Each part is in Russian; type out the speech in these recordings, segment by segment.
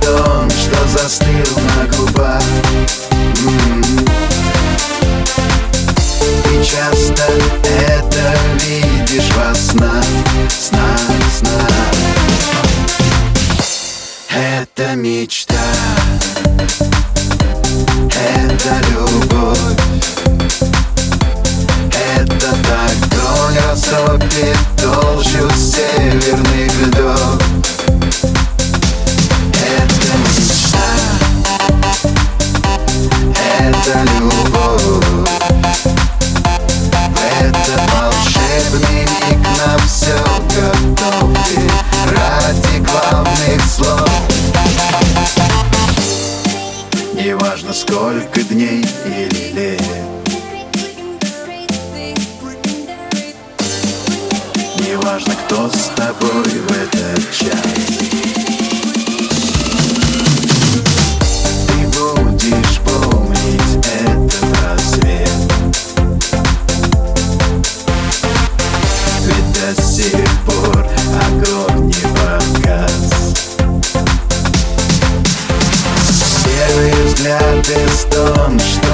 стон, что застыл на губах. И часто это видишь во снах, снах, снах. Это мечта сколько дней или лет. Неважно, кто с тобой в этот час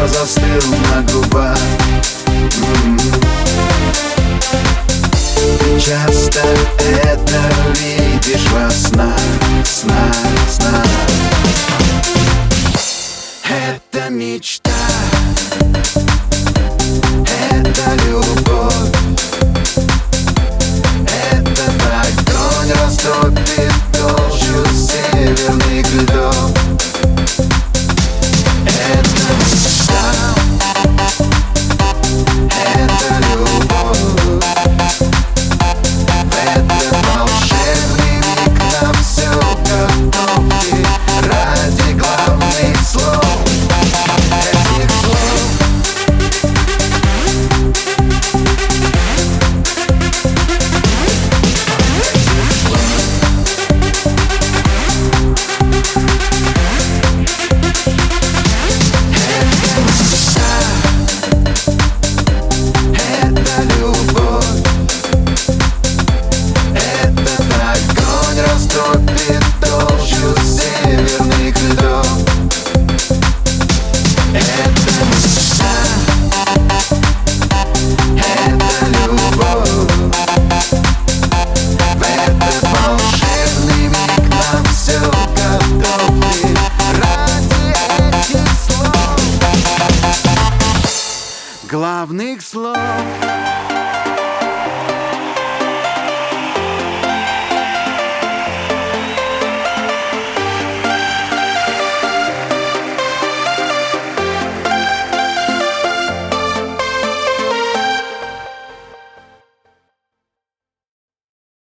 застыл на губах. М. Часто это видишь во снах, снах, снах. Это мечта. Это любовь. Это так огонь растопит главных слов.